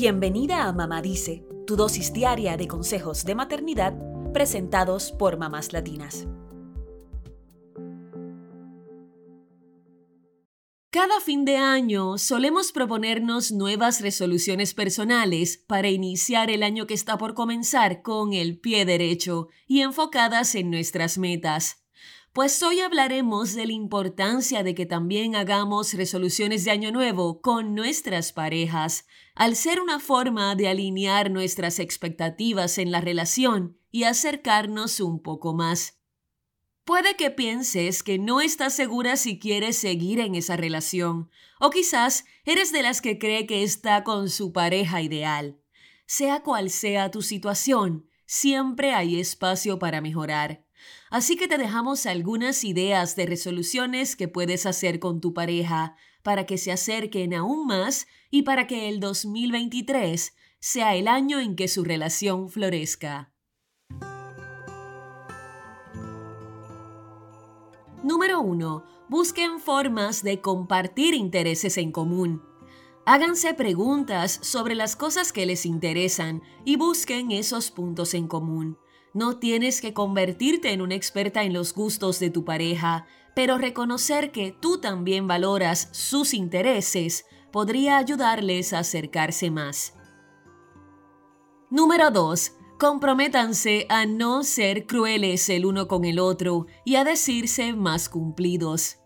Bienvenida a Mamá Dice, tu dosis diaria de consejos de maternidad presentados por mamás latinas. Cada fin de año solemos proponernos nuevas resoluciones personales para iniciar el año que está por comenzar con el pie derecho y enfocadas en nuestras metas. Pues hoy hablaremos de la importancia de que también hagamos resoluciones de año nuevo con nuestras parejas, al ser una forma de alinear nuestras expectativas en la relación y acercarnos un poco más. Puede que pienses que no estás segura si quieres seguir en esa relación, o quizás eres de las que cree que está con su pareja ideal. Sea cual sea tu situación, siempre hay espacio para mejorar. Así que te dejamos algunas ideas de resoluciones que puedes hacer con tu pareja para que se acerquen aún más y para que el 2023 sea el año en que su relación florezca. Número 1. Busquen formas de compartir intereses en común. Háganse preguntas sobre las cosas que les interesan y busquen esos puntos en común. No tienes que convertirte en una experta en los gustos de tu pareja, pero reconocer que tú también valoras sus intereses podría ayudarles a acercarse más. Número 2. Comprométanse a no ser crueles el uno con el otro y a decirse más cumplidos.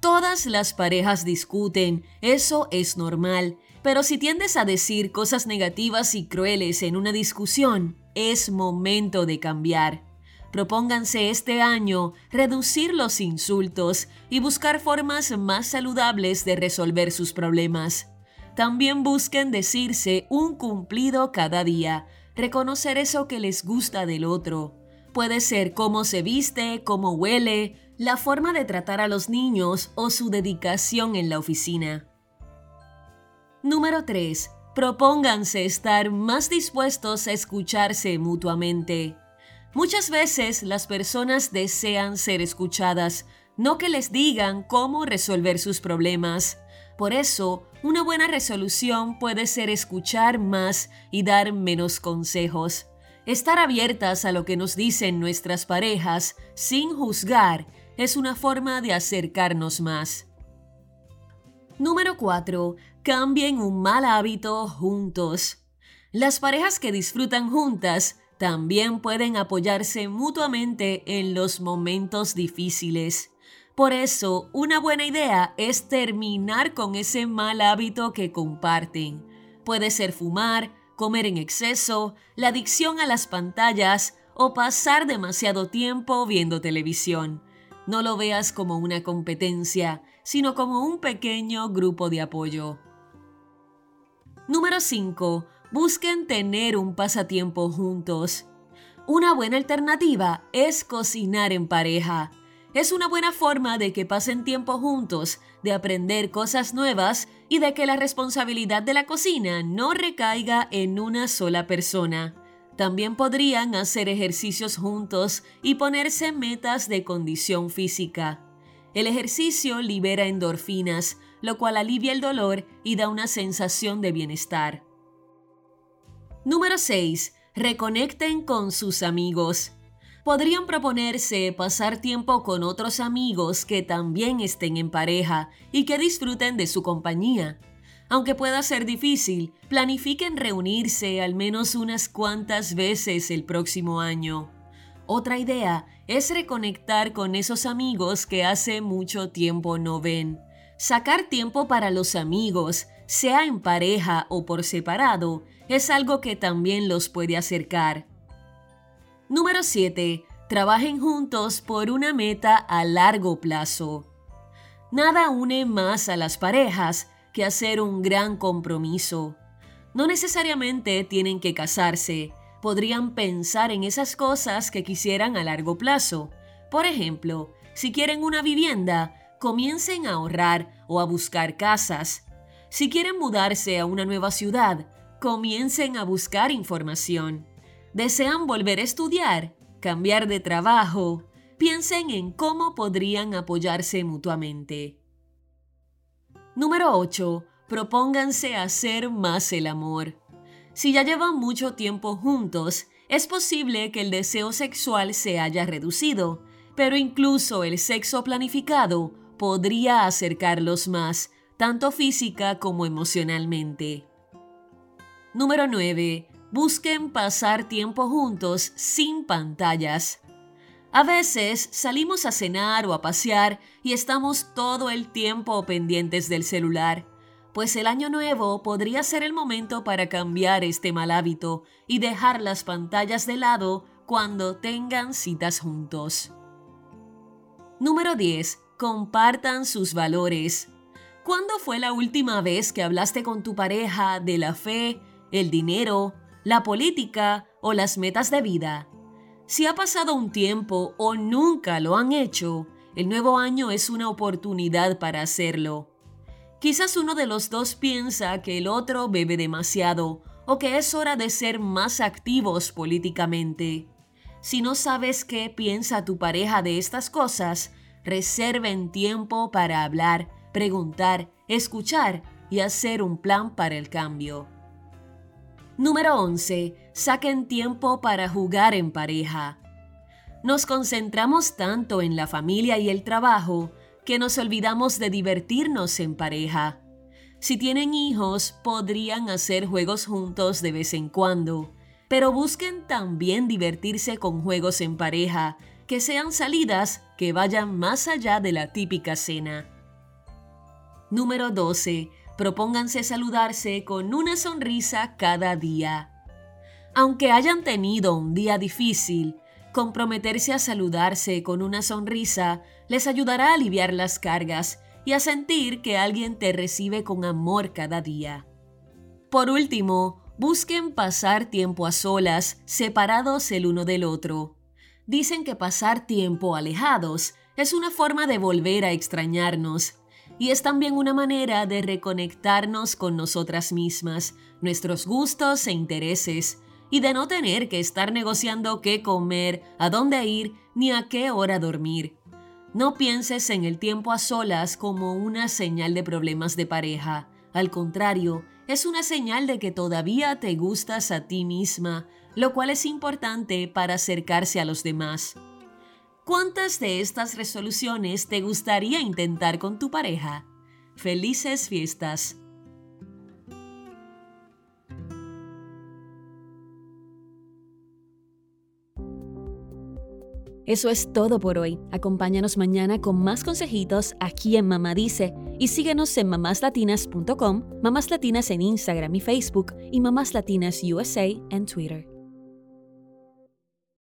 Todas las parejas discuten, eso es normal, pero si tiendes a decir cosas negativas y crueles en una discusión, es momento de cambiar. Propónganse este año reducir los insultos y buscar formas más saludables de resolver sus problemas. También busquen decirse un cumplido cada día, reconocer eso que les gusta del otro. Puede ser cómo se viste, cómo huele, la forma de tratar a los niños o su dedicación en la oficina. Número 3. Propónganse estar más dispuestos a escucharse mutuamente. Muchas veces las personas desean ser escuchadas, no que les digan cómo resolver sus problemas. Por eso, una buena resolución puede ser escuchar más y dar menos consejos. Estar abiertas a lo que nos dicen nuestras parejas sin juzgar es una forma de acercarnos más. Número 4. Cambien un mal hábito juntos. Las parejas que disfrutan juntas también pueden apoyarse mutuamente en los momentos difíciles. Por eso, una buena idea es terminar con ese mal hábito que comparten. Puede ser fumar, comer en exceso, la adicción a las pantallas o pasar demasiado tiempo viendo televisión. No lo veas como una competencia, sino como un pequeño grupo de apoyo. Número 5. Busquen tener un pasatiempo juntos. Una buena alternativa es cocinar en pareja. Es una buena forma de que pasen tiempo juntos, de aprender cosas nuevas y de que la responsabilidad de la cocina no recaiga en una sola persona. También podrían hacer ejercicios juntos y ponerse metas de condición física. El ejercicio libera endorfinas, lo cual alivia el dolor y da una sensación de bienestar. Número 6. Reconecten con sus amigos podrían proponerse pasar tiempo con otros amigos que también estén en pareja y que disfruten de su compañía. Aunque pueda ser difícil, planifiquen reunirse al menos unas cuantas veces el próximo año. Otra idea es reconectar con esos amigos que hace mucho tiempo no ven. Sacar tiempo para los amigos, sea en pareja o por separado, es algo que también los puede acercar. Número 7. Trabajen juntos por una meta a largo plazo. Nada une más a las parejas que hacer un gran compromiso. No necesariamente tienen que casarse, podrían pensar en esas cosas que quisieran a largo plazo. Por ejemplo, si quieren una vivienda, comiencen a ahorrar o a buscar casas. Si quieren mudarse a una nueva ciudad, comiencen a buscar información desean volver a estudiar, cambiar de trabajo, piensen en cómo podrían apoyarse mutuamente. Número 8. Propónganse hacer más el amor. Si ya llevan mucho tiempo juntos, es posible que el deseo sexual se haya reducido, pero incluso el sexo planificado podría acercarlos más, tanto física como emocionalmente. Número 9. Busquen pasar tiempo juntos sin pantallas. A veces salimos a cenar o a pasear y estamos todo el tiempo pendientes del celular, pues el año nuevo podría ser el momento para cambiar este mal hábito y dejar las pantallas de lado cuando tengan citas juntos. Número 10. Compartan sus valores. ¿Cuándo fue la última vez que hablaste con tu pareja de la fe, el dinero, la política o las metas de vida? Si ha pasado un tiempo o nunca lo han hecho, el nuevo año es una oportunidad para hacerlo. Quizás uno de los dos piensa que el otro bebe demasiado o que es hora de ser más activos políticamente. Si no sabes qué piensa tu pareja de estas cosas, reserven tiempo para hablar, preguntar, escuchar y hacer un plan para el cambio. Número 11. Saquen tiempo para jugar en pareja. Nos concentramos tanto en la familia y el trabajo que nos olvidamos de divertirnos en pareja. Si tienen hijos, podrían hacer juegos juntos de vez en cuando, pero busquen también divertirse con juegos en pareja, que sean salidas que vayan más allá de la típica cena. Número 12 propónganse saludarse con una sonrisa cada día. Aunque hayan tenido un día difícil, comprometerse a saludarse con una sonrisa les ayudará a aliviar las cargas y a sentir que alguien te recibe con amor cada día. Por último, busquen pasar tiempo a solas, separados el uno del otro. Dicen que pasar tiempo alejados es una forma de volver a extrañarnos y es también una manera de reconectarnos con nosotras mismas, nuestros gustos e intereses, y de no tener que estar negociando qué comer, a dónde ir, ni a qué hora dormir. No pienses en el tiempo a solas como una señal de problemas de pareja. Al contrario, es una señal de que todavía te gustas a ti misma, lo cual es importante para acercarse a los demás. ¿Cuántas de estas resoluciones te gustaría intentar con tu pareja? Felices fiestas. Eso es todo por hoy. Acompáñanos mañana con más consejitos aquí en Mamá Dice y síguenos en mamáslatinas.com, Mamás Latinas en Instagram y Facebook y Mamás Latinas USA en Twitter.